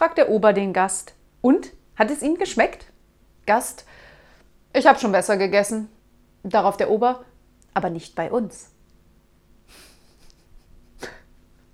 fragt der Ober den Gast. Und? Hat es Ihnen geschmeckt? Gast. Ich habe schon besser gegessen. Darauf der Ober. Aber nicht bei uns.